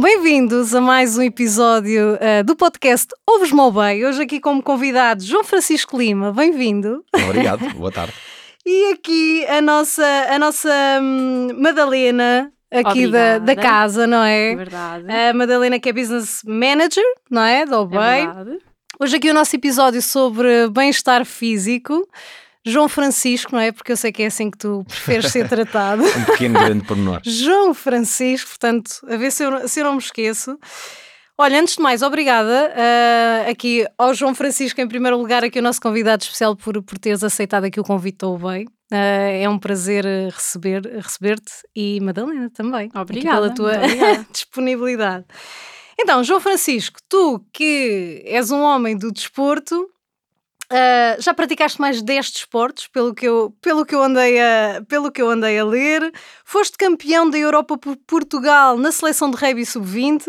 Bem-vindos a mais um episódio ah, do podcast Ouves-me ao Bem. Hoje aqui como convidado João Francisco Lima, bem-vindo. Obrigado, boa tarde. E aqui a nossa, a nossa hum, Madalena, aqui da, Obrigada. da casa, não é? É verdade. A Madalena que é Business Manager, não é? Do É Obey. verdade. Hoje aqui o nosso episódio sobre bem-estar físico. João Francisco, não é? Porque eu sei que é assim que tu preferes ser tratado. Um pequeno grande pormenor. João Francisco, portanto, a ver se eu, se eu não me esqueço. Olha, antes de mais, obrigada ah, aqui ao João Francisco, em primeiro lugar, aqui o nosso convidado especial por, por teres aceitado aqui o convite ao bem. Ah, é um prazer ah, receber, receber-te e Madalena também. Obrigada, Pela tua disponibilidade. Então, João Francisco, tu que és um homem do desporto, ah, já praticaste mais de 10 desportos, pelo que, eu, pelo, que eu andei a, pelo que eu andei a ler. Foste campeão da Europa por Portugal na seleção de rugby sub-20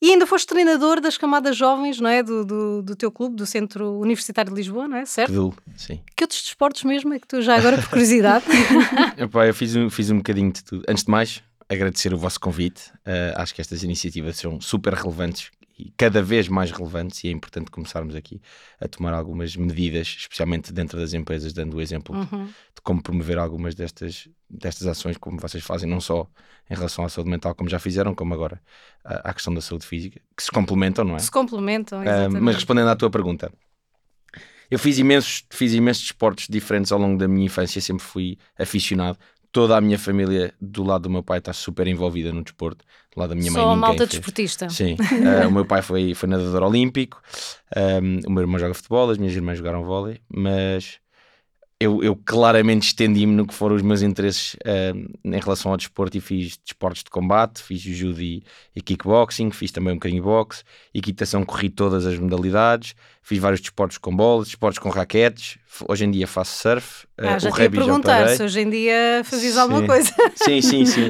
e ainda foste treinador das camadas jovens, não é? Do, do, do teu clube, do Centro Universitário de Lisboa, não é? Certo? Pedul, sim. Que outros desportos mesmo é que tu já agora, por curiosidade? Epá, eu fiz um, fiz um bocadinho de tudo. Antes de mais, agradecer o vosso convite. Uh, acho que estas iniciativas são super relevantes e cada vez mais relevantes e é importante começarmos aqui a tomar algumas medidas, especialmente dentro das empresas, dando o exemplo de- Uhum. de como promover algumas destas, destas ações, como vocês fazem, não só em relação à saúde mental, como já fizeram, como agora à à questão da saúde física, que se complementam, não é? Se complementam, Ah, exatamente. mas respondendo à tua pergunta, eu fiz imensos, fiz imensos desportos diferentes ao longo da minha infância, sempre fui aficionado. Toda a minha família, do lado do meu pai, está super envolvida no desporto. Do lado da minha Sou mãe, uma ninguém malta fez. desportista. Sim, Ah, o meu pai foi, foi nadador olímpico, um, o meu irmão joga futebol, as minhas irmãs jogaram vôlei, mas eu, eu claramente estendi-me no que foram os meus interesses um, em relação ao desporto e fiz desportos de combate, fiz judo e, e kickboxing, fiz também um bocadinho de boxe, equitação, corri todas as modalidades, fiz vários desportos com bolas, desportos com raquetes, hoje em dia faço surf, Ah, uh, já o te ia perguntar se hoje em dia fazias alguma Sim. coisa. Sim, sim, sim.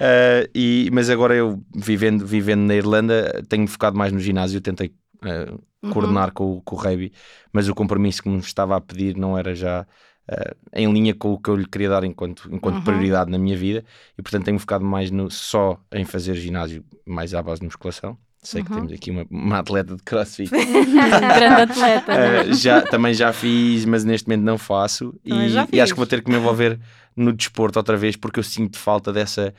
Uh, e, mas agora eu, vivendo, vivendo na Irlanda, tenho focado mais no ginásio. Tentei uh, Uhum. coordenar com, o- com o rugby, mas o compromisso que me estava a pedir não era já uh, em linha com o que eu lhe queria dar enquanto, enquanto Uhum. prioridade na minha vida. E portanto tenho focado mais no, só em fazer ginásio, mais à base de musculação. Sei que Uhum. temos aqui uma, uma atleta de crossfit. Grande atleta. Uh, já, também já fiz, mas neste momento não faço. E, e acho que vou ter que me envolver no desporto outra vez, porque eu sinto falta dessa.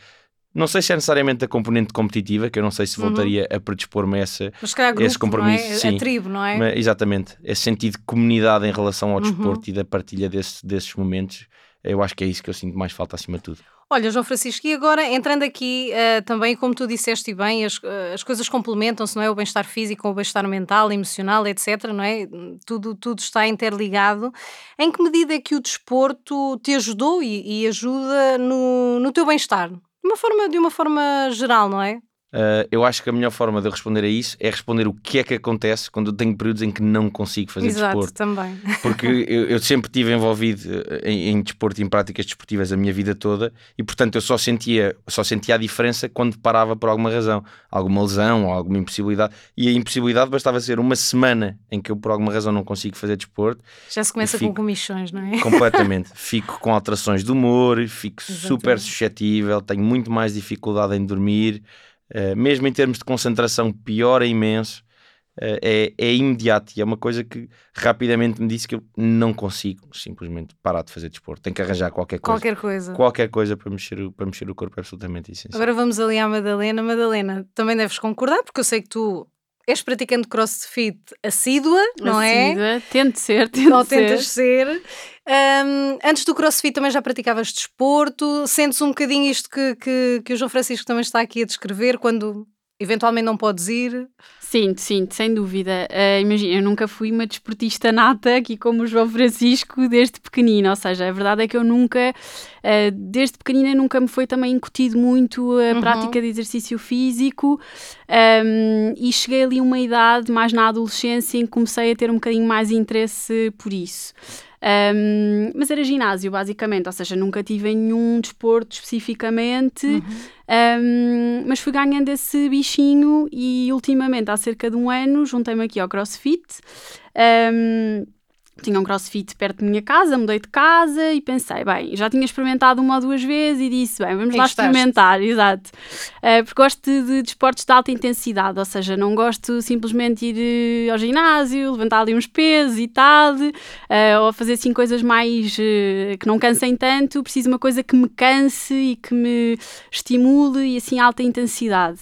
Não sei se é necessariamente a componente competitiva, que eu não sei se Uhum. voltaria a predispor-me a essa. Mas calhar grupo, Esse compromisso, não é? sim. A tribo, não é? mas- exatamente, esse sentido de comunidade em relação ao Uhum. desporto e da partilha desse- desses momentos. Eu acho que é isso que eu sinto mais falta acima de tudo. Olha, João Francisco, e agora entrando aqui eh, também, como tu disseste bem, as, eh, as coisas complementam-se, não é? O bem-estar físico, o bem-estar mental, emocional, etc., não é? Tudo, tudo está interligado. Em que medida é que o desporto te ajudou e, e ajuda no, no teu bem-estar? De uma, forma, de uma forma geral, não é? Uh, eu acho que a melhor forma de eu responder a isso é responder o que é que acontece quando eu tenho períodos em que não consigo fazer Exato, desporto. também. Porque eu, eu sempre estive envolvido eh, em, em desporto e em práticas desportivas a minha vida toda e, portanto, eu só sentia, só sentia a diferença quando parava por alguma razão, alguma lesão ou alguma impossibilidade. E a impossibilidade bastava ser uma semana em que eu, por alguma razão, não consigo fazer desporto, Já se começa com comichões, não é? completamente. fico com alterações de humor, fico super Exatamente. suscetível, tenho muito mais dificuldade em dormir, eh, mesmo em termos de concentração, piora imenso. Eh, é, é imediato e é uma coisa que rapidamente me disse que eu não consigo simplesmente parar de fazer desporto. Tenho que arranjar qualquer coisa. Qualquer coisa. Qualquer coisa para mexer, o- para mexer o corpo é absolutamente essencial. Agora vamos ali à Madalena. Madalena, também deves concordar, porque eu sei que tu és praticante crossfit assídua, não é? Assídua. Tento ser, tento Ou ser. tentas ser. Ahm, antes do crossfit também já praticavas desporto. Sentes um bocadinho isto que, que, que o João Francisco também está aqui a descrever, quando eventualmente não podes ir. Sinto, sinto, sem dúvida. Ah, Imagina, eu nunca fui uma desportista nata, aqui como o João Francisco, desde pequenina. Ou seja, a verdade é que eu nunca, ah, desde pequenina, nunca me foi também incutido muito a Uhum. prática de exercício físico. Ahm, e cheguei ali a uma idade, mais na adolescência, em que comecei a ter um bocadinho mais interesse por isso. Um, mas era ginásio, basicamente, ou seja, nunca tive nenhum desporto especificamente, um, mas fui ganhando esse bichinho e ultimamente, há cerca de um ano, juntei-me aqui ao CrossFit. Um, tinha um crossfit perto da minha casa, mudei de casa e pensei, bem, já tinha experimentado uma ou duas vezes e disse, bem, vamos E lá gostaste? experimentar, exato. Uh, porque gosto de, de desportos de alta intensidade, ou seja, não gosto simplesmente de ir eh, ao ginásio, levantar ali uns pesos e tal, uh, ou fazer assim coisas mais uh, que não cansem tanto, preciso de uma coisa que me canse e que me estimule e assim alta intensidade.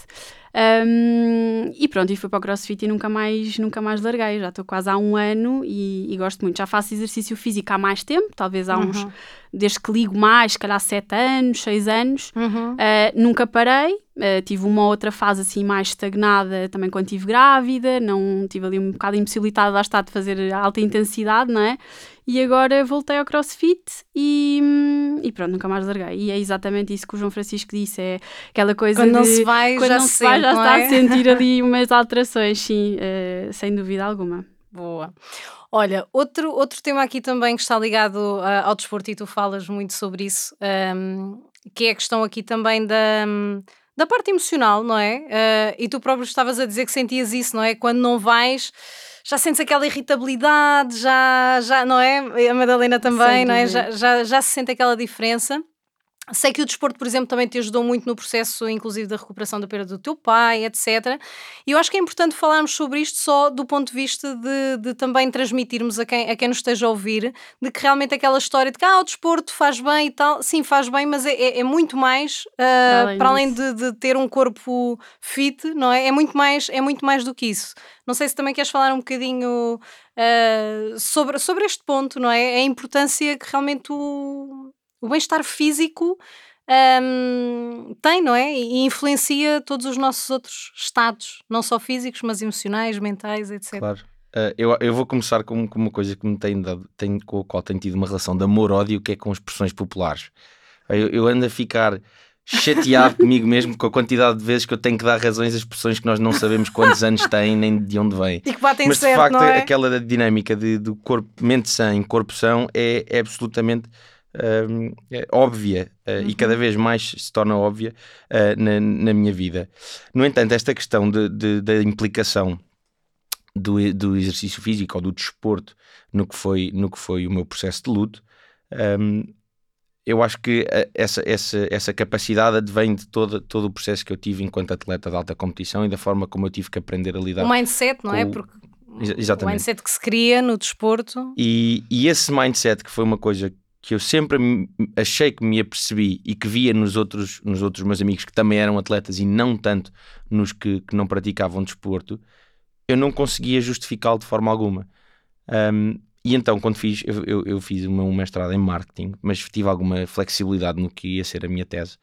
Um, e pronto, e fui para o CrossFit e nunca mais, nunca mais larguei. Já estou quase há um ano e, e gosto muito. Já faço exercício físico há mais tempo, talvez há uns, desde que ligo mais, se calhar 7 anos, 6 anos. Uhum. Uh, nunca parei, uh, tive uma outra fase assim mais estagnada também quando estive grávida, não tive ali um bocado impossibilitada lá está de fazer alta intensidade, não é? E agora voltei ao CrossFit e, e pronto, nunca mais larguei. E é exatamente isso que o João Francisco disse, é aquela coisa Quando não de se vai, quando já não se se vai, sente, já não está é? a sentir ali umas alterações, sim, uh, sem dúvida alguma. Boa. Olha, outro, outro tema aqui também que está ligado ah, ao desporto e tu falas muito sobre isso, ahm, que é a questão aqui também da, da parte emocional, não é? Ah, e tu próprio estavas a dizer que sentias isso, não é? Quando não vais, já sentes aquela irritabilidade, já, já não é? A Madalena também, não é? Já, já, já se sente aquela diferença. Sei que o desporto, por exemplo, também te ajudou muito no processo, inclusive, da recuperação da perda do teu pai, etc. E eu acho que é importante falarmos sobre isto só do ponto de vista de, de também transmitirmos a quem, a quem nos esteja a ouvir de que realmente aquela história de que ah, o desporto faz bem e tal, sim, faz bem, mas é, é- é muito mais ah, além para além de, de ter um corpo fit, não é? É muito mais, é muito mais do que isso. Não sei se também queres falar um bocadinho ah, sobre, sobre este ponto, não é? A importância que realmente o, o bem-estar físico ahm, tem, não é? E influencia todos os nossos outros estados, não só físicos, mas emocionais, mentais, etc. Claro. Uh, eu, eu vou começar com, com uma coisa que me tem dado, tem, com a qual tenho tido uma relação de amor-ódio, que é com expressões populares. Eu, eu ando a ficar chateado comigo mesmo com a quantidade de vezes que eu tenho que dar razões a expressões que nós não sabemos quantos anos têm nem de onde vêm. E que batem Mas de certo, facto, é? aquela dinâmica de, do corpo, mente sã em corpo são é, é absolutamente é óbvia uh, e cada vez mais se torna óbvia uh, na, na minha vida. No entanto, esta questão de, de- da implicação do, do exercício físico ou do desporto no que foi, no que foi o meu processo de luto, hum, eu acho que uh, essa, essa, essa capacidade advém de todo, todo o processo que eu tive enquanto atleta de alta competição e da forma como eu tive que aprender a lidar O mindset, não é? Porque Exa- o exatamente. mindset que se cria no desporto. E, e esse mindset, que foi uma coisa que eu sempre achei que me apercebi e que via nos outros, nos outros meus amigos que também eram atletas e não tanto nos que, que não praticavam desporto, eu não conseguia justificá-lo de forma alguma. Um, e então, quando fiz, eu, eu, eu fiz o meu mestrado em marketing, mas tive alguma flexibilidade no que ia ser a minha tese,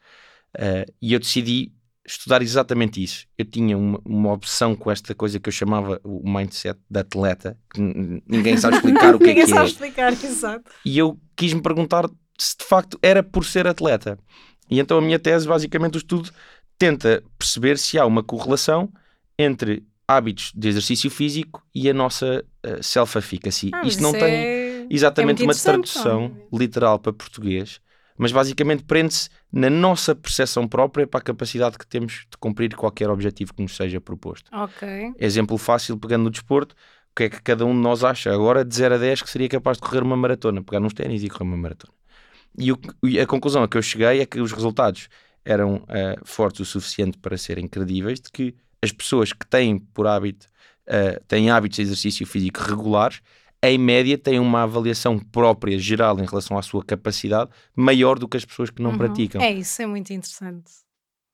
uh, e eu decidi estudar exatamente isso. Eu tinha uma, uma obsessão com esta coisa que eu chamava o mindset de atleta, que ninguém sabe explicar o que é Ninguém que sabe é. explicar, exato. E eu quis me perguntar se de facto era por ser atleta. E então a minha tese, basicamente, o estudo tenta perceber se há uma correlação entre hábitos de exercício físico e a nossa uh, self-efficacy. Ah, Isto não isso tem é- exatamente é uma tradução literal para português, mas basicamente prende-se na nossa percepção própria para a capacidade que temos de cumprir qualquer objetivo que nos seja proposto. Ok. Exemplo fácil, pegando no desporto, o que é que cada um de nós acha agora de 0 a 10 que seria capaz de correr uma maratona, pegar nos ténis e correr uma maratona. E, o- e a conclusão a que eu cheguei é que os resultados eram eh, fortes o suficiente para serem credíveis, de que as pessoas que têm por hábito, eh, têm hábitos de exercício físico regulares, em média têm uma avaliação própria, geral, em relação à sua capacidade, maior do que as pessoas que não Uhum. praticam. É isso, é muito interessante.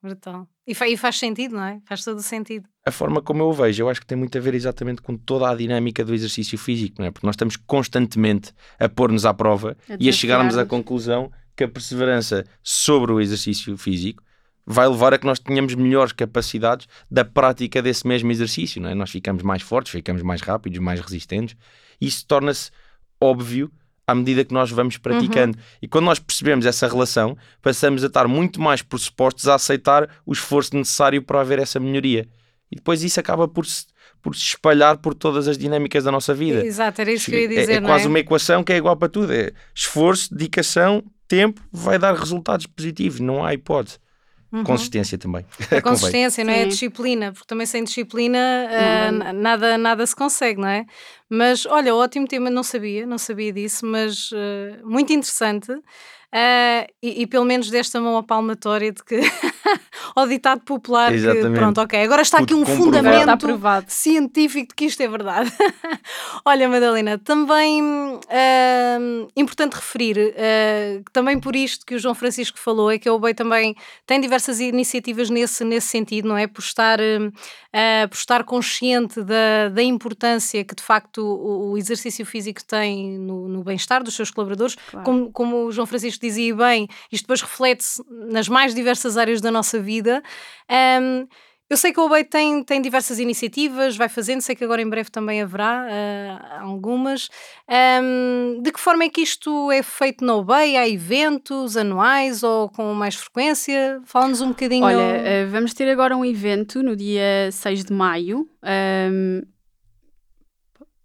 Brutal. E, fa- e faz sentido, não é? Faz todo o sentido. a forma como eu o vejo, eu acho que tem muito a ver exatamente com toda a dinâmica do exercício físico, não é? Porque nós estamos constantemente a pôr-nos à prova A e a chegarmos à conclusão que a perseverança sobre o exercício físico vai levar a que nós tenhamos melhores capacidades da prática desse mesmo exercício, não é? Nós ficamos mais fortes, ficamos mais rápidos, mais resistentes. Isso torna-se óbvio à medida que nós vamos praticando. E quando nós percebemos essa relação, passamos a estar muito mais pressupostos a aceitar o esforço necessário para haver essa melhoria. E depois isso acaba por se, por se espalhar por todas as dinâmicas da nossa vida. Exato, era isso que eu ia É- dizer, é, não quase é? uma equação que é igual para tudo. É esforço, dedicação, tempo, vai dar resultados positivos, não há hipótese. Uhum. Consistência também. A consistência, não é? A disciplina, porque também sem disciplina ah, Não. na- nada, nada se consegue, não é? Mas olha, ótimo tema, não sabia, não sabia disso, mas ah, muito interessante. Ah, e, e pelo menos desta mão a palmatória de que ao ditado popular que Exatamente. pronto, ok, agora está aqui um fundamento aprovado. científico de que isto é verdade. Olha, Madalena, também hum, importante referir, uh, que também por isto que o João Francisco falou, é que a OBEI também tem diversas iniciativas nesse, nesse sentido, não é? Por estar, uh, por estar consciente da, da importância que de facto o, o exercício físico tem no, no bem-estar dos seus colaboradores. Claro. Como, como o João Francisco dizia bem, isto depois reflete-se nas mais diversas áreas da nossa vida. Hum, eu sei que a OBEI tem, tem diversas iniciativas, vai fazendo, sei que agora em breve também haverá ah, algumas. Ahm, de que forma é que isto é feito na OBEI? Há eventos anuais ou com mais frequência? Fala-nos um bocadinho. Olha, eh, vamos ter agora um evento no dia 6 de maio. ahm,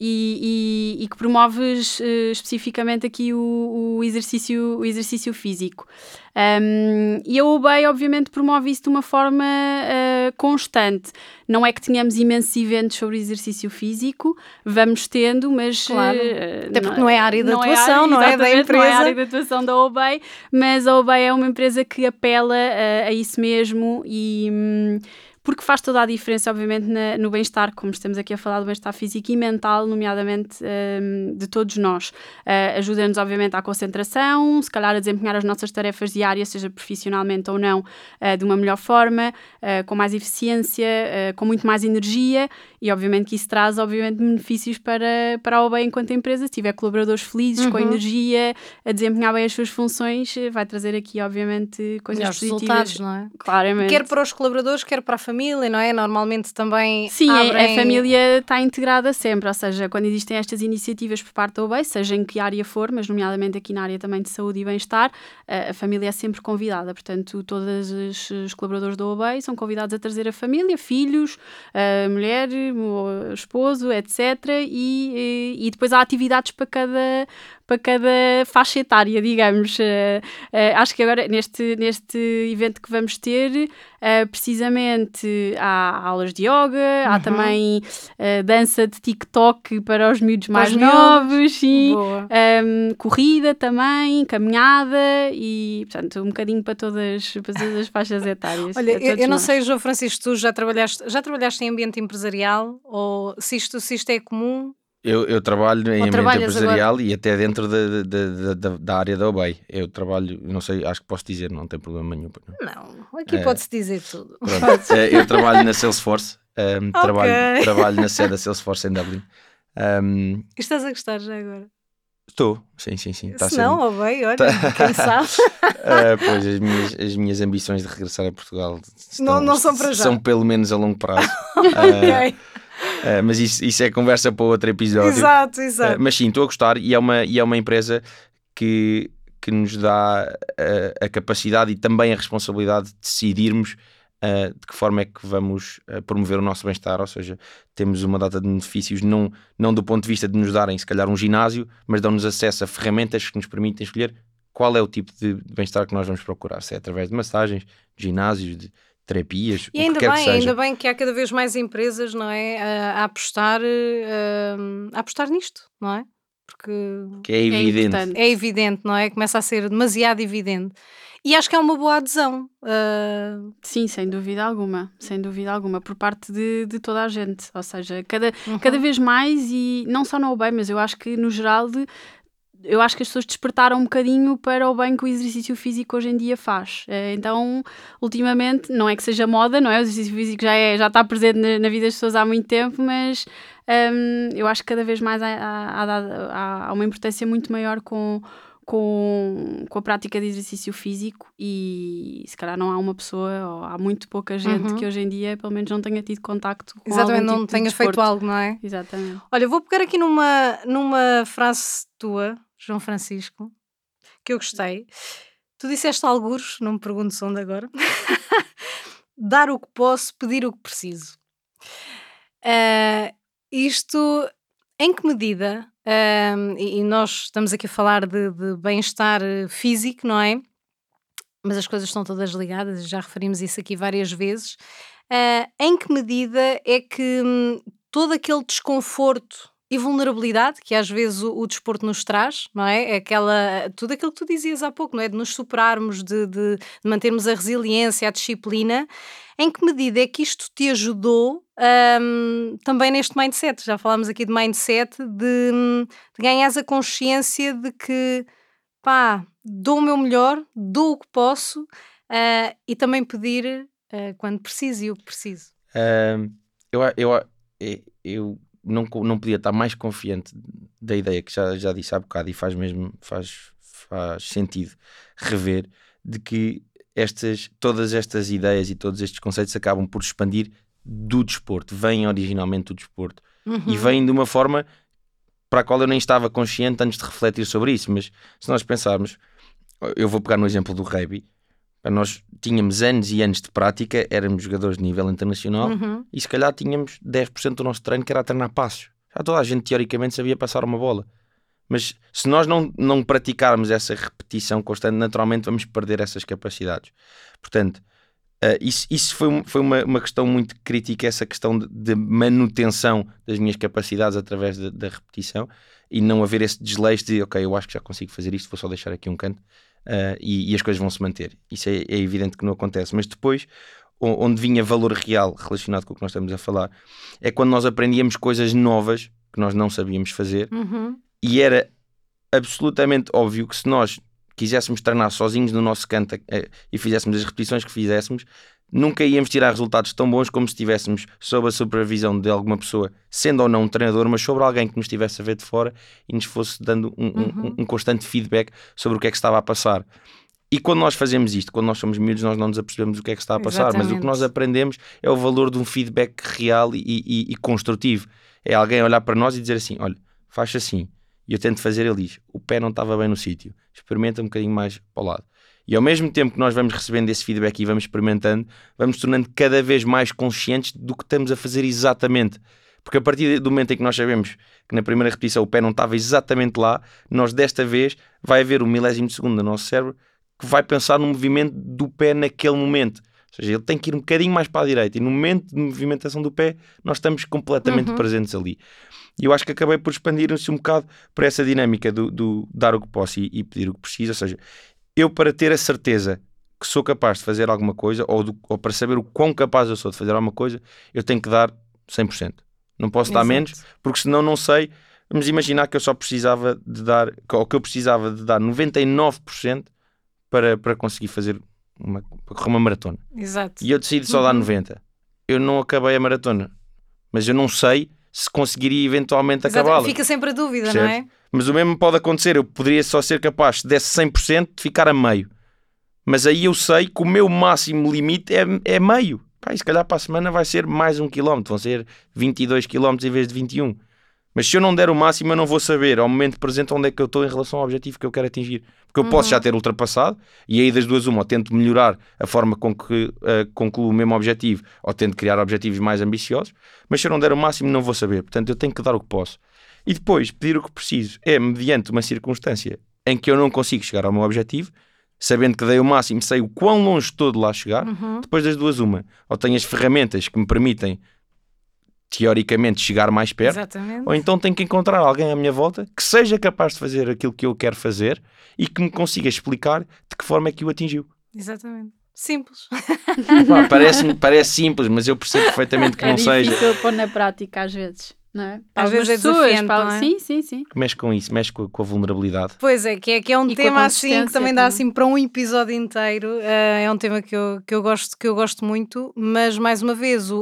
e, e- e que promove eh, especificamente aqui o, o exercício, o exercício físico. Ahm, e a OBEI, obviamente, promove isso de uma forma eh, constante. Não é que tenhamos imensos eventos sobre exercício físico, vamos tendo, mas. Claro. eh, Até porque não é a área de não atuação, não é? Da exatamente, Não é a empresa. área de atuação da OBEI, mas a OBEI é uma empresa que apela eh, a isso mesmo e. hum, porque faz toda a diferença, obviamente, na- no bem-estar, como estamos aqui a falar do bem-estar físico e mental, nomeadamente hum, de todos nós. Eh, Ajuda-nos, obviamente, à concentração, se calhar a desempenhar as nossas tarefas diárias, seja profissionalmente ou não, eh, de uma melhor forma, eh, com mais eficiência, com muito mais energia e, obviamente, que isso traz, obviamente, benefícios para, para a OBEI enquanto empresa. Se tiver colaboradores felizes, com Uhum. energia, a desempenhar bem as suas funções, vai trazer aqui, obviamente, coisas Melhores positivas. resultados, não é? Claramente. Quer para os colaboradores, quer para a família, não é? Normalmente também. Sim, abrem... a família está integrada sempre, ou seja, quando existem estas iniciativas por parte da OBEI, seja em que área for, mas nomeadamente aqui na área também de saúde e bem-estar, a, família é sempre convidada. Portanto, todos os, os colaboradores da OBEI são convidados a trazer a família, filhos, a mulher, o esposo, etc. E, e, e depois há atividades para cada, para cada faixa etária, digamos. Eh, eh, acho que agora, neste, neste evento que vamos ter, eh, precisamente há aulas de yoga, há Uhum. também eh, dança de TikTok para os miúdos os mais miúdos. novos, sim. Boa. Um, corrida também, caminhada e, portanto, um bocadinho para todas, para todas as faixas etárias. Olha, eu, eu não nós. sei, João Francisco, tu já trabalhaste, já trabalhaste em ambiente empresarial ou se isto, se isto é comum? Eu, eu trabalho em ambiente empresarial e até dentro da, da, da, área da OBEI. Eu trabalho, não sei, acho que posso dizer, não tem problema nenhum. não. Aqui É. pode-se dizer tudo. Eh, eu trabalho na Salesforce, ehm, Ok. trabalho, trabalho na sede da Salesforce em Dublin. Ehm, Estás a gostar já agora? Estou, sim, sim, sim. Tá se não, sendo- ou bem, olha, Tá- quem sabe? Ah, pois, as minhas, as minhas ambições de regressar a Portugal Não- não são para já. São pelo menos a longo prazo. ok, Ah, ah, mas isso, isso é conversa para outro episódio. exato, exato. mas sim, estou a gostar e é uma, e é uma empresa que, que nos dá ah, a capacidade e também a responsabilidade de decidirmos ah, de que forma é que vamos ah, promover o nosso bem-estar, ou seja, temos uma data de benefícios, não, não do ponto de vista de nos darem, se calhar, um ginásio, mas dão-nos acesso a ferramentas que nos permitem escolher qual é o tipo de bem-estar que nós vamos procurar, se é através de massagens, de ginásios, de terapias, E ainda bem, ainda bem que há cada vez mais empresas, não é? A, a apostar, eh, a apostar nisto, não é? Porque Que é evidente. importante. é evidente, não é? Começa a ser demasiado evidente. E acho que é uma boa adesão. eh, Sim, sem dúvida alguma, sem dúvida alguma, por parte de, de toda a gente. Ou seja, cada, uhum. cada vez mais, e não só no OBEI, mas eu acho que no geral, de, eu acho que as pessoas despertaram um bocadinho para o bem que o exercício físico hoje em dia faz. Eh, Então, ultimamente, não é que seja moda, não é? O exercício físico já, é, já está presente na, na vida das pessoas há muito tempo, mas hum, eu acho que cada vez mais há, há, há- há uma importância muito maior com, com, com a prática de exercício físico e se calhar não há uma pessoa ou há muito pouca gente Uhum. que hoje em dia pelo menos não tenha tido contacto com exatamente, algum não tipo de tenhas feito desporto. algo, não é? Exatamente. Olha, vou pegar aqui numa, numa frase tua, João Francisco, que eu gostei. Tu disseste algures, não me perguntes onde agora. Dar o que posso, pedir o que preciso. Ah, isto, em que medida, ahm, e, nós estamos aqui a falar de, de bem-estar eh, físico, não é? Mas as coisas estão todas ligadas, já referimos isso aqui várias vezes. Ah, em que medida é que hum, todo aquele desconforto e vulnerabilidade que às vezes o, o desporto nos traz, não é? Aquela, tudo aquilo que tu dizias há pouco, não é? De nos superarmos, de- de mantermos a resiliência, a disciplina. Em que medida é que isto te ajudou hum, também neste mindset? Já falámos aqui de mindset, de, hum, de ganhares a consciência de que pá, dou o meu melhor, dou o que posso ah, e também pedir ah, quando preciso e o que preciso. Ahm, eu, eu, eu não, não podia estar mais confiante da ideia que já, já disse há bocado e faz mesmo faz, faz sentido rever de que estas, todas estas ideias e todos estes conceitos acabam por expandir do desporto, vêm originalmente do desporto e vêm de uma forma para a qual eu nem estava consciente antes de refletir sobre isso. Mas se nós pensarmos, eu vou pegar no exemplo do rugby, nós tínhamos anos e anos de prática, éramos jogadores de nível internacional Uhum. e se calhar tínhamos 10% do nosso treino que era treinar passos. Já toda a gente teoricamente sabia passar uma bola. Mas se nós não, não praticarmos essa repetição constante, naturalmente vamos perder essas capacidades. Portanto, eh, isso, isso foi, foi uma, uma questão muito crítica, essa questão de, de manutenção das minhas capacidades através da- repetição e não haver esse desleixo de, ok, eu acho que já consigo fazer isto, vou só deixar aqui um canto eh, e, e as coisas vão se manter. Isso é, é evidente que não acontece. Mas depois, onde vinha valor real relacionado com o que nós estamos a falar, é quando nós aprendíamos coisas novas que nós não sabíamos fazer Uhum. E era absolutamente óbvio que se nós quiséssemos treinar sozinhos no nosso canto eh, e fizéssemos as repetições que fizéssemos, nunca íamos tirar resultados tão bons como se estivéssemos sob a supervisão de alguma pessoa, sendo ou não um treinador, mas sobre alguém que nos estivesse a ver de fora e nos fosse dando um, um- Uhum. um constante feedback sobre o que é que estava a passar. E quando nós fazemos isto, quando nós somos miúdos, nós não nos apercebemos o que é que está a passar, mas o que Exatamente. nós aprendemos é o valor de um feedback real e, e- e construtivo. É alguém olhar para nós e dizer assim: olha, faz assim. E eu tento fazer, ele diz: o pé não estava bem no sítio, experimenta um bocadinho mais para o lado. E ao mesmo tempo que nós vamos recebendo esse feedback e vamos experimentando, vamos tornando cada vez mais conscientes do que estamos a fazer exatamente. Porque a partir do momento em que nós sabemos que na primeira repetição o pé não estava exatamente lá, nós desta vez vai haver um milésimo de segundo no nosso cérebro que vai pensar no movimento do pé naquele momento. Ou seja, ele tem que ir um bocadinho mais para a direita e no momento de movimentação do pé nós estamos completamente Uhum. presentes ali. E eu acho que acabei por expandir-se um bocado por essa dinâmica do, do dar o que posso e, e pedir o que preciso. Ou seja, eu para ter a certeza que sou capaz de fazer alguma coisa ou, do- ou para saber o quão capaz eu sou de fazer alguma coisa, eu tenho que dar 100%. Não posso dar Exato. menos, porque senão não sei. Vamos imaginar que eu só precisava de dar, ou que eu precisava de dar 99% para, para conseguir fazer uma, para correr uma maratona. Exato. E eu decido só dar Uhum. 90. Eu não acabei a maratona, mas eu não sei se conseguiria eventualmente acabá-la. Fica sempre a dúvida, não Percebes? é? Mas o mesmo pode acontecer. Eu poderia só ser capaz, se desse 100%, de ficar a meio. Mas aí eu sei que o meu máximo limite é, é meio. Pá, e se calhar para a semana vai ser mais um quilómetro. Vão ser 22 quilómetros em vez de 21. Mas se eu não der o máximo, eu não vou saber ao momento presente onde é que eu estou em relação ao objetivo que eu quero atingir. Porque eu posso já ter ultrapassado e aí das duas uma, ou tento melhorar a forma com que eh, concluo o mesmo objetivo ou tento criar objetivos mais ambiciosos. Mas se eu não der o máximo, não vou saber. Portanto, eu tenho que dar o que posso. E depois, pedir o que preciso é mediante uma circunstância em que eu não consigo chegar ao meu objetivo, sabendo que dei o máximo, sei o quão longe estou de lá chegar, Uhum. depois das duas uma. Ou tenho as ferramentas que me permitem, teoricamente, chegar mais perto, Exatamente. ou então tenho que encontrar alguém à minha volta que seja capaz de fazer aquilo que eu quero fazer e que me consiga explicar de que forma é que o atingiu. Exatamente. Simples. Pá, Parece, parece simples, mas eu percebo perfeitamente que É não seja. difícil pôr na prática às vezes, não é? Para Às vezes algumas é desafiante, para- não é? Sim, sim, sim. Mexe com isso, mexe com a, com a vulnerabilidade. Pois é, que é, que é um E a tema assim que também dá assim para um episódio inteiro. eh, é um tema que eu, que eu, gosto, que eu gosto muito, mas mais uma vez, o,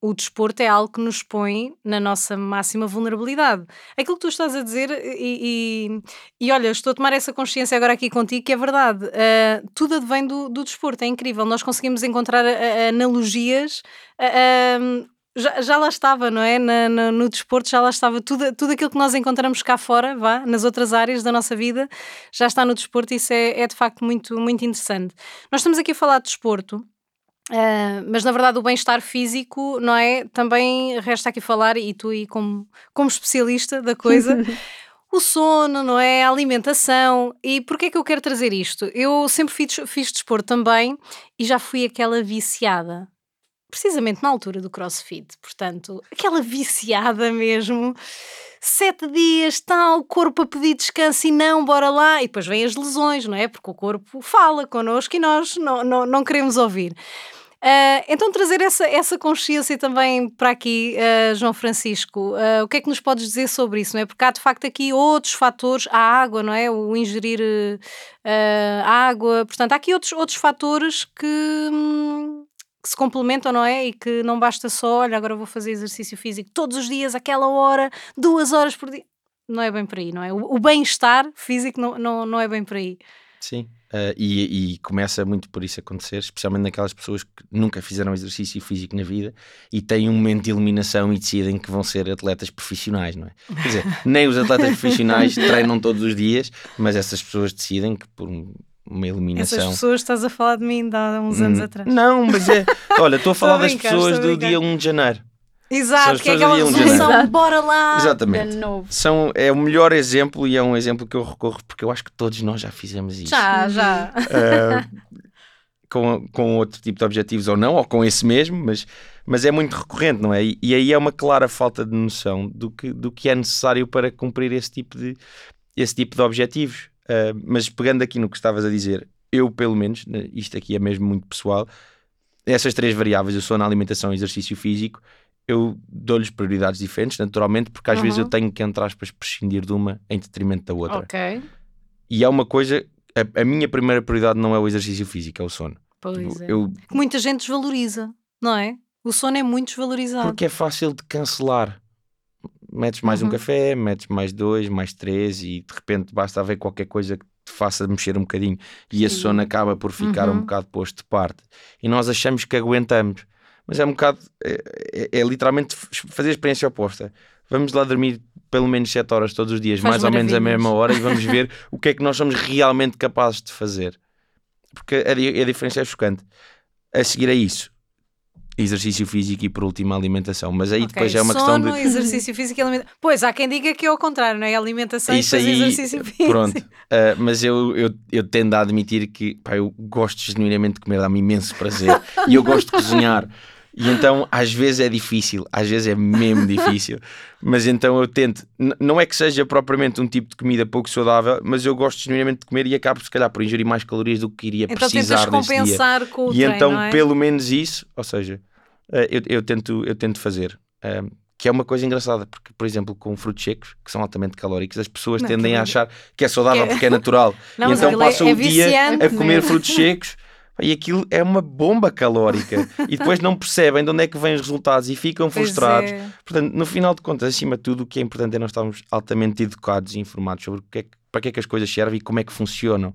o, o desporto é algo que nos põe na nossa máxima vulnerabilidade. Aquilo que tu estás a dizer, e, e, e olha, estou a tomar essa consciência agora aqui contigo, que é verdade. eh, tudo advém do, do desporto, é incrível. Nós conseguimos encontrar analogias. eh, eh, já, já lá estava, não é? Na- na- no desporto já lá estava tudo, tudo aquilo que nós encontramos cá fora, vá, nas outras áreas da nossa vida, já está no desporto e isso é, é de facto muito, muito interessante. Nós estamos aqui a falar de desporto Ah, mas na verdade o bem-estar físico, não é? Também resta aqui falar, e tu aí como, como especialista da coisa, o sono, não é? A alimentação. E porquê é que eu quero trazer isto? Eu sempre fiz, fiz desporto também e já fui aquela viciada. Precisamente na altura do crossfit, portanto, aquela viciada mesmo. Sete dias, tal, corpo a pedir descanso e não, bora lá. E depois vêm as lesões, não é? Porque o corpo fala connosco e nós não, não, não queremos ouvir. Ah, então, trazer essa, essa consciência também para aqui, ah, João Francisco, ah, o que é que nos podes dizer sobre isso? Não é? Porque há de facto aqui outros fatores, a água, não é? O ingerir água, portanto, há aqui outros, outros fatores que, hum, que se complementam, não é? E que não basta só, olha, agora vou fazer exercício físico todos os dias, aquela hora, duas horas por dia. Não é bem por aí, não é? O, o bem-estar físico não, não, não é bem por aí. Sim. Uh, e, e, começa muito por isso acontecer, especialmente naquelas pessoas que nunca fizeram exercício físico na vida e têm um momento de eliminação e decidem que vão ser atletas profissionais, não é? Quer dizer, nem os atletas profissionais treinam todos os dias, mas essas pessoas decidem que por uma eliminação. Essas pessoas estás a falar de mim de há uns anos Hum, atrás. Não, mas é. Olha, estou a falar das brincar, pessoas do dia 1 de janeiro. Exato, que é aquela resolução, bora lá. Exatamente. São, é o melhor exemplo e é um exemplo que eu recorro porque eu acho que todos nós já fizemos isso. Já, já. Uh, com, com outro tipo de objetivos ou não, ou com esse mesmo, mas, mas é muito recorrente, não é? E, e aí é uma clara falta de noção do que, do que é necessário para cumprir esse tipo de, esse tipo de objetivos. Uh, mas pegando aqui no que estavas a dizer, eu pelo menos, né, isto aqui é mesmo muito pessoal, essas três variáveis, eu sou na alimentação e exercício físico, eu dou-lhes prioridades diferentes, naturalmente, porque às vezes Uhum. eu tenho que, entre aspas, prescindir de uma em detrimento da outra. Ok. E é uma coisa, a, a minha primeira prioridade não é o exercício físico, é o sono. Pois Tipo, é. eu, Que muita gente desvaloriza, não é? O sono é muito desvalorizado. porque é fácil de cancelar. Metes mais um Uhum. café, metes mais dois, mais três e de repente basta haver qualquer coisa que te faça mexer um bocadinho e Sim. sono acaba por ficar um Uhum. bocado posto de parte. E nós achamos que aguentamos, mas é um bocado, é, é- é literalmente fazer a experiência oposta. Vamos lá dormir pelo menos 7 horas todos os dias, Faz mais ou menos a mesma hora, e vamos ver o que é que nós somos realmente capazes de fazer. Porque a, a diferença é chocante. A seguir a isso, exercício físico e por último a alimentação. Mas aí Ok, depois é uma questão sono, de. exercício físico e alimentação. Pois, há quem diga que é ao contrário, não é? Alimentação Isso e aí, exercício físico. pronto. Uh, mas eu, eu, eu tendo a admitir que pá, eu gosto genuinamente de comer, dá-me imenso prazer e eu gosto de cozinhar. E então às vezes é difícil, às vezes é mesmo difícil, mas então eu tento, não é que seja propriamente um tipo de comida pouco saudável, mas eu gosto genuinamente de comer e acabo se calhar por ingerir mais calorias do que iria Então precisar tentas nesse dia. compensar com o E treino, então, é? pelo menos isso, ou seja, eh, eu, eu tento, eu tento fazer. eh, que é uma coisa engraçada, porque, por exemplo, com frutos secos, que são altamente calóricos, as pessoas Não, tendem a achar que é saudável que é- porque é natural. Não, e então é- passam é o dia viciante a comer mesmo. frutos secos e aquilo é uma bomba calórica. e depois não percebem de onde é que vêm os resultados e ficam Pois frustrados. é. Portanto, no final de contas, acima de tudo, o que é importante é nós estarmos altamente educados e informados sobre que é que- para que é que as coisas servem e como é que funcionam.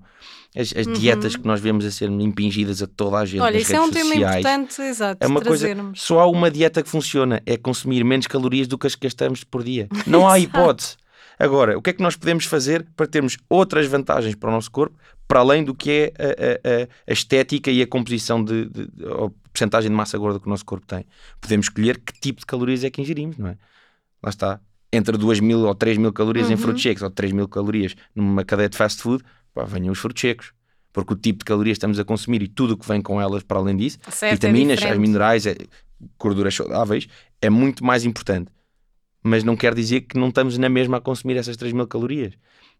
As, as dietas que nós vemos a ser impingidas a toda a gente Uhum. Olha, nas isso é um tema sociais. importante, exato, É uma coisa, só há uma dieta que funciona, é consumir menos calorias do que as que gastamos por dia. Não há hipótese. Agora, o que é que nós podemos fazer para termos outras vantagens para o nosso corpo, para além do que é a, a- a- estética e a composição de, de, de- a porcentagem de massa gorda que o nosso corpo tem? Podemos escolher que tipo de calorias é que ingerimos, não é? Lá está. Entre 2 mil ou 3 mil calorias em Uhum. frutos secos ou 3 mil calorias numa cadeia de fast food, pá, venham os frutos secos. Porque o tipo de calorias que estamos a consumir e tudo o que vem com elas para além disso Certo, é vitaminas, diferente. minerais, é- gorduras saudáveis, é muito mais importante. Mas não quer dizer que não estamos na mesma a consumir essas 3 mil calorias.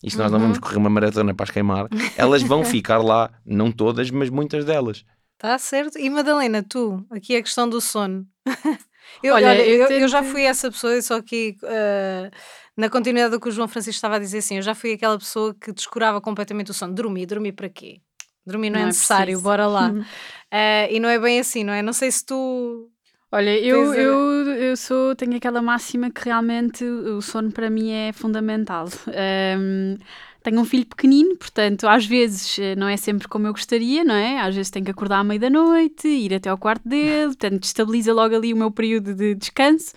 E se nós não Uhum. vamos correr uma maratona para as queimar, elas vão ficar lá, não todas, mas muitas delas. Está Tá certo. E Madalena, tu, aqui a questão do sono. eu, Olha, olha, eu eu, eu já fui essa pessoa, só que ah, na continuidade do que o João Francisco estava a dizer, assim, eu já fui aquela pessoa que descurava completamente o sono. Dormir, dormir para quê? Dormir não, Não é é necessário, preciso. bora lá. Uhum. Ah, e não é bem assim, não é? Não sei se tu. Olha, eu, a- eu, eu sou, tenho aquela máxima que realmente o sono para mim é fundamental. Ahm, tenho um filho pequenino, portanto, às vezes eh, não é sempre como eu gostaria, não é? Às vezes tenho que acordar à meia da noite, ir até ao quarto dele, portanto, destabiliza logo ali o meu período de descanso.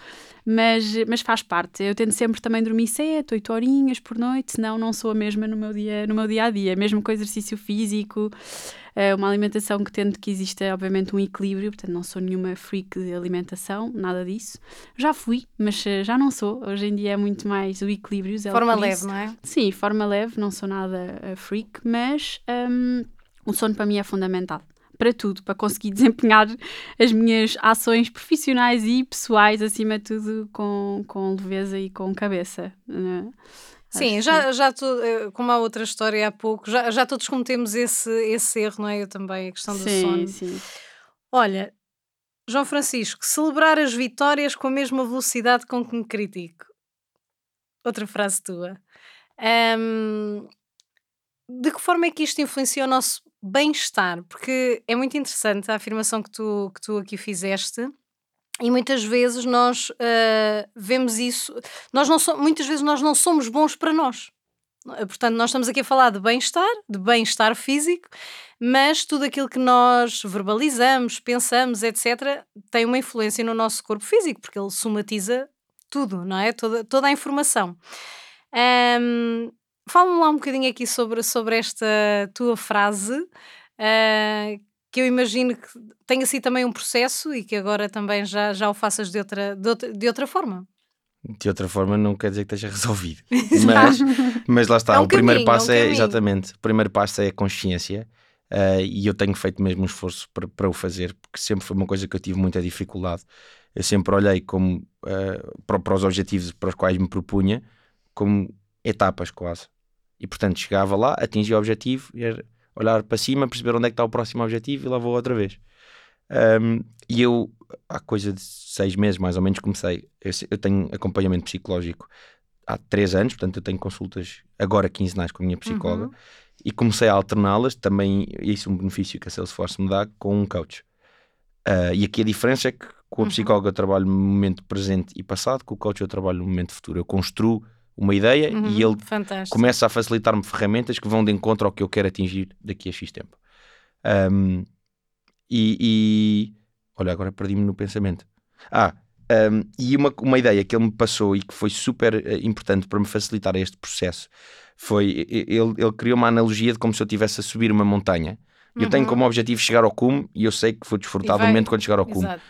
mas, mas faz parte. Eu tento sempre também dormir 7, 8 horinhas por noite, senão não sou a mesma no meu dia, no meu dia a dia. Mesmo com exercício físico, eh, uma alimentação que tento que exista, obviamente, um equilíbrio, portanto, não sou nenhuma freak de alimentação, nada disso. Já fui, mas eh, já não sou. Hoje em dia é muito mais o equilíbrio. zelo Forma leve, não é? Sim, forma leve, não sou nada eh, freak, mas hum, o sono para mim é fundamental. Para tudo, para conseguir desempenhar as minhas ações profissionais e pessoais, acima de tudo, com, com leveza e com cabeça. né? Sim, Acho já, já to- eh, como há outra história há pouco, já, já todos cometemos esse, esse erro, não é? Eu também, a questão do sim, sono. sim. Olha, João Francisco, celebrar as vitórias com a mesma velocidade com que me critico. Outra frase tua. Ahm, de que forma é que isto influencia o nosso bem-estar? Porque é muito interessante a afirmação que tu, que tu aqui fizeste. E muitas vezes nós ah, vemos isso, nós não so- muitas vezes nós não somos bons para nós. Eh, Portanto, nós estamos aqui a falar de bem-estar, de bem-estar físico, mas tudo aquilo que nós verbalizamos, pensamos, etc., tem uma influência no nosso corpo físico, porque ele somatiza tudo, não é? Toda, toda a informação. Ahm, Fala-me lá um bocadinho aqui sobre, sobre esta tua frase, ah, que eu imagino que tenha sido também um processo e que agora também já, já o faças de outra, de outra, de outra forma. De outra forma, não quer dizer que esteja resolvido. Mas, mas lá está, É um o primeiro caminho, é um passo é, caminho. exatamente, o primeiro passo é a consciência. eh, e eu tenho feito mesmo um esforço para, para o fazer, porque sempre foi uma coisa que eu tive muita dificuldade. Eu sempre olhei como eh, para, para os objetivos para os quais me propunha, como etapas quase. E portanto chegava lá, atingia o objetivo, e era olhar para cima, perceber onde é que está o próximo objetivo e lá vou outra vez. Um, e eu, há coisa de seis meses mais ou menos, comecei. Eu, eu tenho acompanhamento psicológico há três anos, portanto, eu tenho consultas agora quinzenais com a minha psicóloga Uhum. e comecei a alterná-las. Também, isso é um benefício que a Salesforce me dá com um coach. Ah, e aqui a diferença é que com a Uhum. psicóloga eu trabalho no momento presente e passado, com o coach eu trabalho no momento futuro. Eu construo uma ideia Uhum, e ele Fantástico. começa a facilitar-me ferramentas que vão de encontro ao que eu quero atingir daqui a X tempo. Um, e, e- olha, agora perdi-me no pensamento. Ah, um, e uma, uma ideia que ele me passou e que foi super eh, importante para me facilitar este processo foi ele, ele criou uma analogia de como se eu estivesse a subir uma montanha. Eu tenho Uhum. como objetivo chegar ao cume e eu sei que vou desfrutar do momento quando chegar ao cume. Exato.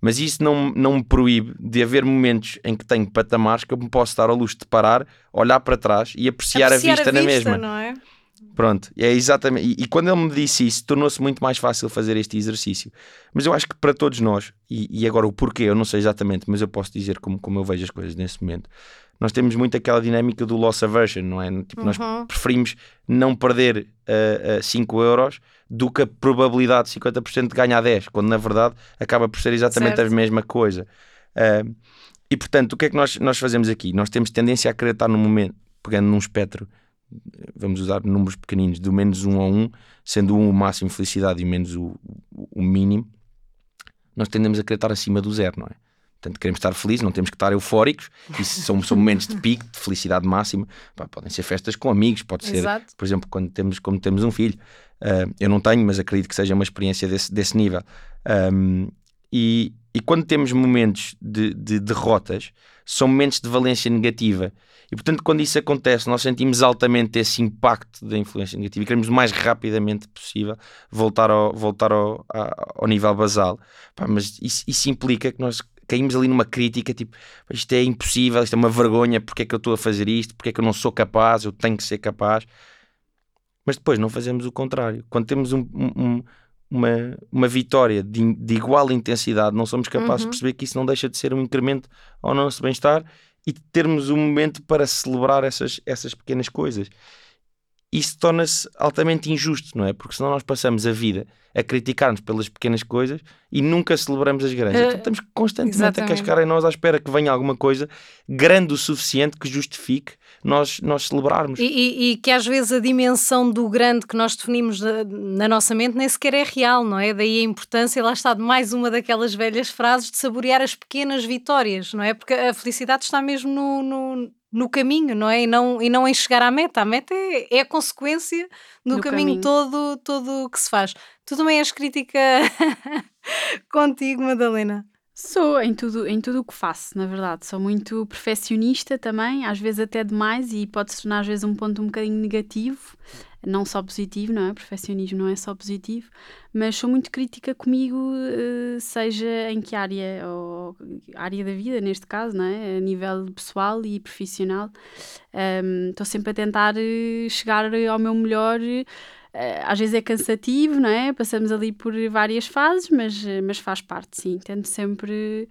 Mas isso não, não me proíbe de haver momentos em que tenho patamares que eu me posso dar ao luxo de parar, olhar para trás e apreciar, Apreciar a vista na mesma. não é? Pronto, é exatamente. E, e quando ele me disse isso, tornou-se muito mais fácil fazer este exercício. Mas eu acho que para todos nós, e, e agora o porquê, eu não sei exatamente, mas eu posso dizer como, como eu vejo as coisas nesse momento. Nós temos muito aquela dinâmica do loss aversion, não é? Tipo, nós Uhum. preferimos não perder 5 euros do que a probabilidade de 50% de ganhar 10, quando na verdade acaba por ser exatamente Certo. a mesma coisa. Ah, e portanto, o que é que nós, nós fazemos aqui? Nós temos tendência a estar no momento, pegando num espectro, vamos usar números pequeninos, do menos 1 a 1, sendo 1 o máximo de felicidade e menos o, o, mínimo, nós tendemos a querer estar acima do zero, não é? Portanto, queremos estar felizes, não temos que estar eufóricos. Isso são, são momentos de pico, de felicidade máxima. Pá, podem ser festas com amigos, pode ser, Exato. por exemplo, quando temos, quando temos um filho. Ah, eu não tenho, mas acredito que seja uma experiência desse, desse nível. Ahm, e, e quando temos momentos de, de derrotas, são momentos de valência negativa. E portanto, quando isso acontece, nós sentimos altamente esse impacto da influência negativa e queremos o mais rapidamente possível voltar ao, voltar ao, ao nível basal. Pá, mas isso, isso implica que nós caímos ali numa crítica, tipo, "Pá, isto é impossível, isto é uma vergonha, porque é que eu estou a fazer isto, porque é que eu não sou capaz, eu tenho que ser capaz. Mas depois não fazemos o contrário. Quando temos um- um- um- uma, uma vitória de, de igual intensidade, não somos capazes Uhum. de perceber que isso não deixa de ser um incremento ao nosso bem-estar e termos um momento para celebrar essas, essas pequenas coisas. Isso torna-se altamente injusto, não é? Porque senão nós passamos a vida a criticar-nos pelas pequenas coisas e nunca celebramos as grandes. Eh, então estamos constantemente exatamente. a cascar em nós à espera que venha alguma coisa grande o suficiente que justifique nós, nós celebrarmos. E, e- e que às vezes a dimensão do grande que nós definimos na, na nossa mente nem sequer é real, não é? Daí a importância, lá está, de mais uma daquelas velhas frases de saborear as pequenas vitórias, não é? Porque a felicidade está mesmo no, no, no caminho, não é? E não, e não em chegar à meta. A meta é, é a consequência do Do caminho, caminho. todo todo que se faz. Tu também és crítica contigo, Madalena. Sou em tudo em tudo o que faço, na verdade. Sou muito perfeccionista também, às vezes até demais, e pode se tornar às vezes um ponto um bocadinho negativo, não só positivo, não é? Perfeccionismo não é só positivo, mas sou muito crítica comigo, eh, seja em que área, ou área da vida, neste caso, não é? A nível pessoal e profissional. Estou sempre a tentar eh, chegar ao meu melhor. Eh, às vezes é cansativo, não é? Passamos ali por várias fases, mas, eh, mas faz parte, sim. Tento sempre.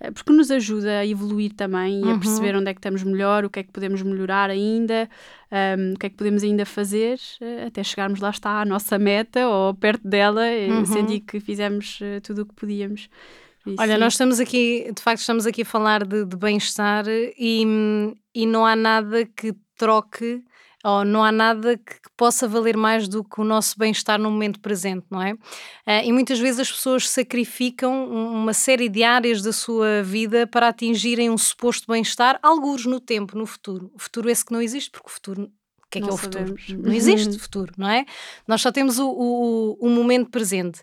eh, Porque nos ajuda a evoluir também e a Uhum. perceber onde é que estamos melhor, o que é que podemos melhorar ainda, ahm, o que é que podemos ainda fazer, até chegarmos lá está à nossa meta ou perto dela, Uhum. sentir que fizemos tudo o que podíamos. Isso, Olha, nós estamos aqui, de facto, estamos aqui a falar de, de bem-estar e, e não há nada que troque ou não há nada que, que possa valer mais do que o nosso bem-estar no momento presente, não é? Ah, e muitas vezes as pessoas sacrificam um- uma série de áreas da sua vida para atingirem um suposto bem-estar, alguns no tempo, no futuro. O futuro esse que não existe, porque o futuro. O que é que Não é o futuro? sabemos. Não existe futuro, não é? Nós só temos o, o, o momento presente.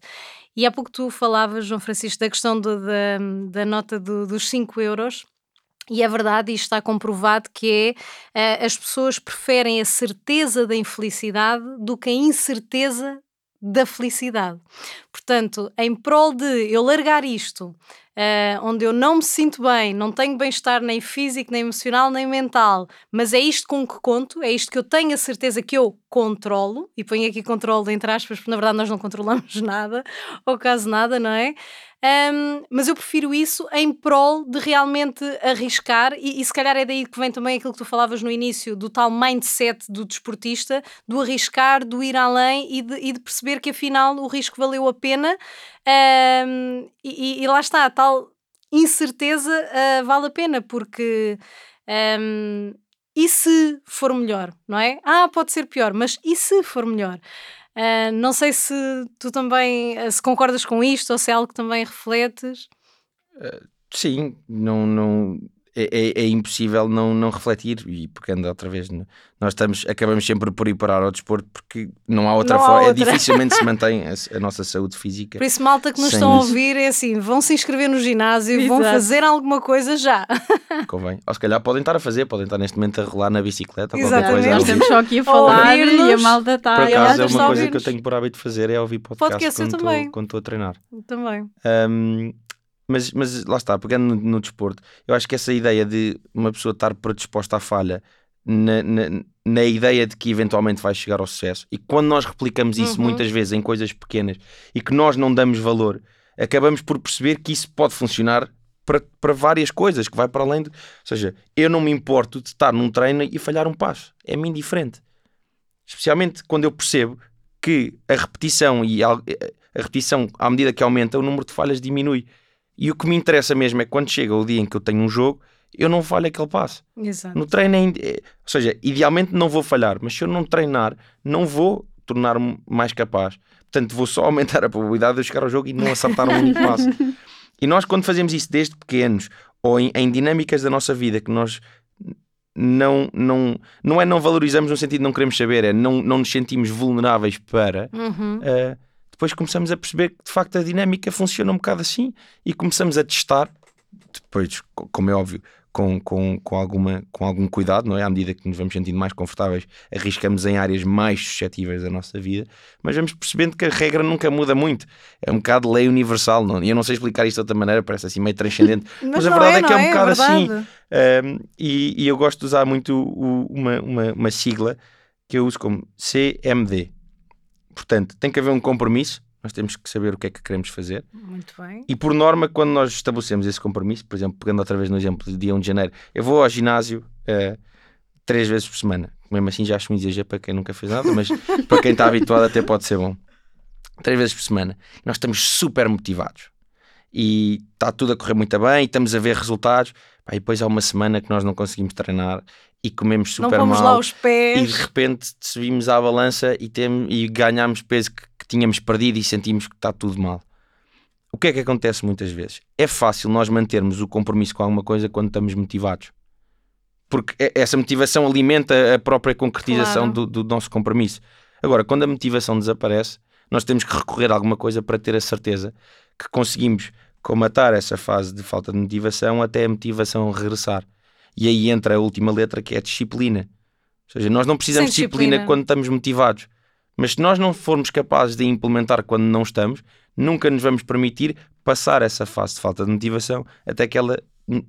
E há pouco tu falavas, João Francisco, da questão do- da, da nota do- dos 5 euros. E é verdade, isto está comprovado que é eh, as pessoas preferem a certeza da infelicidade do que a incerteza da felicidade. Portanto, em prol de eu largar isto, eh, onde eu não me sinto bem, não tenho bem-estar nem físico, nem emocional, nem mental, mas é isto com que conto, é isto que eu tenho a certeza que eu controlo, e ponho aqui controlo entre aspas, porque na verdade nós não controlamos nada, ou quase nada, não é? Ahm, mas eu prefiro isso em prol de realmente arriscar, e, e se calhar é daí que vem também aquilo que tu falavas no início, do tal mindset do desportista, do arriscar, do ir além e de, e de perceber que afinal o risco valeu a pena. Ahm, e, e- lá está, tal incerteza ah, vale a pena, porque. ahm, e se for melhor, não é? Ah, pode ser pior, mas e se for melhor? Ah, não sei se tu também ah, se concordas com isto ou se é algo que também refletes. Sim, não, não, é, é- é impossível não, não refletir e pegando outra vez, nós estamos, acabamos sempre por ir parar ao desporto porque não há outra Não há forma, outra. é dificilmente se mantém a, a nossa saúde física. Por isso, malta que nos estão a isso. ouvir, é assim: vão se inscrever no ginásio, vão Exato. fazer alguma coisa já. Convém. Ou se calhar podem estar a fazer, podem estar neste momento a rolar na bicicleta Exatamente. coisa. a Nós estamos só aqui a falar e a malta está Por a acaso é uma a coisa que eu tenho por hábito de fazer é ouvir podcast, Podcast, estou- quando estou a treinar. Também. Um, mas, mas lá está, pegando no, no desporto, eu acho que essa ideia de uma pessoa estar predisposta à falha na, na, na ideia de que eventualmente vai chegar ao sucesso e quando nós replicamos isso Uhum. muitas vezes em coisas pequenas e que nós não damos valor, acabamos por perceber que isso pode funcionar para, para várias coisas, que vai para além de. Ou seja, eu não me importo de estar num treino e falhar um passo, é-me indiferente. Especialmente quando eu percebo que a repetição e al- a repetição, à medida que aumenta, o número de falhas diminui. E o que me interessa mesmo é que quando chega o dia em que eu tenho um jogo, eu não falho aquele passo. Exato. No treino, é, é- ou seja, idealmente não vou falhar, mas se eu não treinar, não vou tornar-me mais capaz. Portanto, vou só aumentar a probabilidade de eu chegar ao jogo e não acertar um único passo. E nós, quando fazemos isso desde pequenos, ou em, em dinâmicas da nossa vida que nós não, não, não é não valorizamos no sentido de não queremos saber, é não, não nos sentimos vulneráveis para. Uhum. Uh, depois começamos a perceber que de facto a dinâmica funciona um bocado assim e começamos a testar, depois, co- como é óbvio, com, com, com, alguma, com algum cuidado, não é? À medida que nos vamos sentindo mais confortáveis, arriscamos em áreas mais suscetíveis da nossa vida, mas vamos percebendo que a regra nunca muda muito. É um bocado lei universal, não? E eu não sei explicar isto de outra maneira, parece assim meio transcendente, mas, a não verdade é, que é não um bocado assim. verdade. Um, e, e eu gosto de usar muito o- uma, uma, uma sigla que eu uso como CMD. Portanto, tem que haver um compromisso, nós temos que saber o que é que queremos fazer. Muito bem. E por norma, quando nós estabelecemos esse compromisso, por exemplo, pegando outra vez no exemplo de dia 1 de janeiro, eu vou ao ginásio eh, três vezes por semana. Mesmo assim, já acho um exagero para quem nunca fez nada, mas para quem está habituado, até pode ser bom. Três vezes por semana. Nós estamos super motivados e está tudo a correr muito bem, e estamos a ver resultados. Pá, e depois há uma semana que nós não conseguimos treinar e comemos Não super vamos mal aos e de pés. repente subimos à balança e, tem, e ganhámos peso que, que tínhamos perdido e sentimos que está tudo mal. O que é que acontece muitas vezes? É fácil nós mantermos o compromisso com alguma coisa quando estamos motivados. Porque essa motivação alimenta a própria concretização Claro. do, do nosso compromisso. Agora, quando a motivação desaparece, nós temos que recorrer a alguma coisa para ter a certeza que conseguimos comatar essa fase de falta de motivação até a motivação regressar. E aí entra a última letra que é disciplina. Ou seja, nós não precisamos de disciplina disciplina. quando estamos motivados. Mas se nós não formos capazes de implementar quando não estamos, nunca nos vamos permitir passar essa fase de falta de motivação até que ela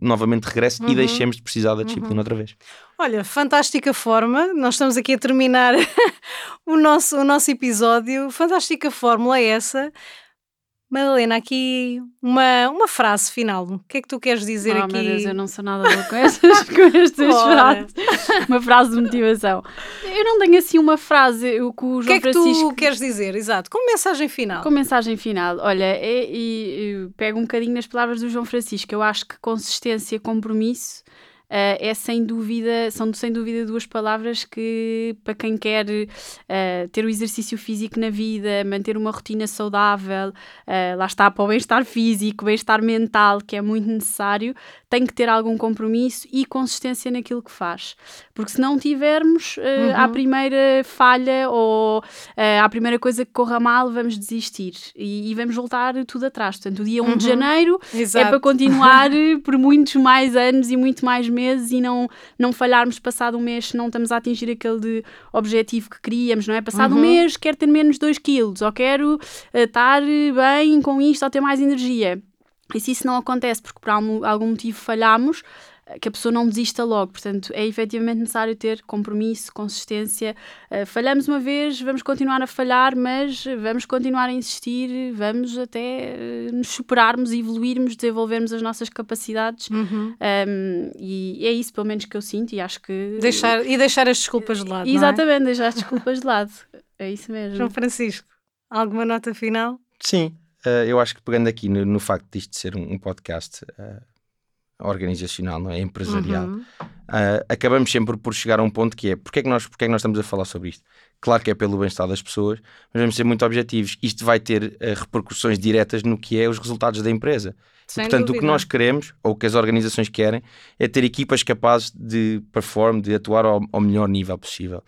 novamente regresse Uhum. e deixemos de precisar da disciplina outra vez. Olha, fantástica forma. Nós estamos aqui a terminar o, nosso, o nosso episódio. Fantástica fórmula é essa. Madalena, aqui uma, uma frase final. O que é que tu queres dizer oh, aqui? meu Deus, eu não sou nada boa com estas, com estas frases. Uma frase de motivação. Eu não tenho assim uma frase o que o João que é que Francisco tu queres dizer? Exato, como mensagem final. Com mensagem final, olha, é, e, eu pego um bocadinho nas palavras do João Francisco. Eu acho que consistência, compromisso eh, é sem dúvida, são sem dúvida duas palavras que para quem quer eh, ter o exercício físico na vida, manter uma rotina saudável, eh, lá está para o bem-estar físico, bem-estar mental, que é muito necessário, tem que ter algum compromisso e consistência naquilo que faz. Porque se não tivermos, eh, à primeira falha ou eh, à primeira coisa que corra mal, vamos desistir e, e vamos voltar tudo atrás. Portanto, o dia 1 de janeiro é Exato. para continuar eh, por muitos mais anos e muito mais meses e não, não falharmos passado um mês se não estamos a atingir aquele objetivo que queríamos, não é? Passado um mês quero ter menos 2 quilos ou quero eh, estar bem com isto ou ter mais energia. E se isso não acontece porque por algum, motivo falhamos, eh, que a pessoa não desista logo. Portanto, é efetivamente necessário ter compromisso, consistência. Eh, falhamos uma vez, vamos continuar a falhar, mas vamos continuar a insistir, vamos até eh, nos superarmos, evoluirmos, desenvolvermos as nossas capacidades. Uhum. Um, e é isso, pelo menos, que eu sinto e acho que. Deixar, e deixar as desculpas de lado. não é? Exatamente, deixar as desculpas de lado. É isso mesmo. João Francisco, alguma nota final? Sim, eh, eu acho que pegando aqui no, no facto disto ser um, um podcast eh, organizacional, não é? Empresarial, Uhum. ah, acabamos sempre por chegar a um ponto que é porque é, que nós, porque é que nós estamos a falar sobre isto? Claro que é pelo bem-estar das pessoas, mas vamos ser muito objetivos. Isto vai ter repercussões diretas no que é os resultados da empresa. Sem Portanto, o que dúvida. nós queremos, ou o que as organizações querem, é ter equipas capazes de perform, de atuar ao, ao melhor nível possível.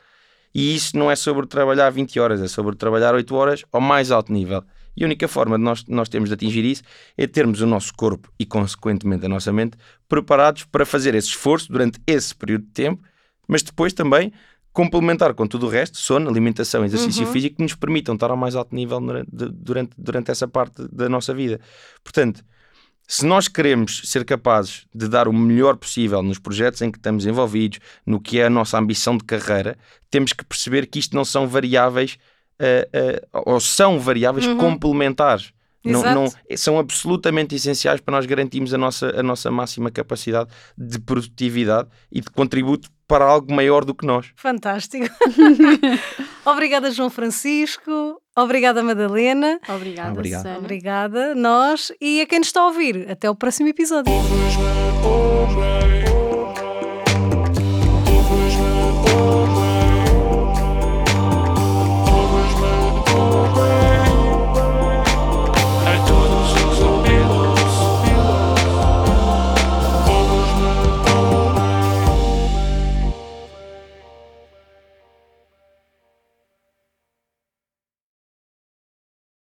E isso não é sobre trabalhar 20 horas, é sobre trabalhar 8 horas ao mais alto nível. E a única forma de nós, nós termos de atingir isso é termos o nosso corpo e, consequentemente, a nossa mente preparados para fazer esse esforço durante esse período de tempo, mas depois também complementar com tudo o resto, sono, alimentação, exercício Uhum. físico, que nos permitam estar ao mais alto nível durante, durante, durante essa parte da nossa vida. Portanto, se nós queremos ser capazes de dar o melhor possível nos projetos em que estamos envolvidos, no que é a nossa ambição de carreira, temos que perceber que isto não são variáveis, eh, ou são variáveis complementares. Não, não- são absolutamente essenciais para nós garantirmos a nossa, a nossa máxima capacidade de produtividade e de contributo para algo maior do que nós. Fantástico. Obrigada, João Francisco. Obrigada, Madalena. Obrigada, Obrigado. Susana. Obrigada, nós. E a quem nos está a ouvir. Até o próximo episódio. Been, always.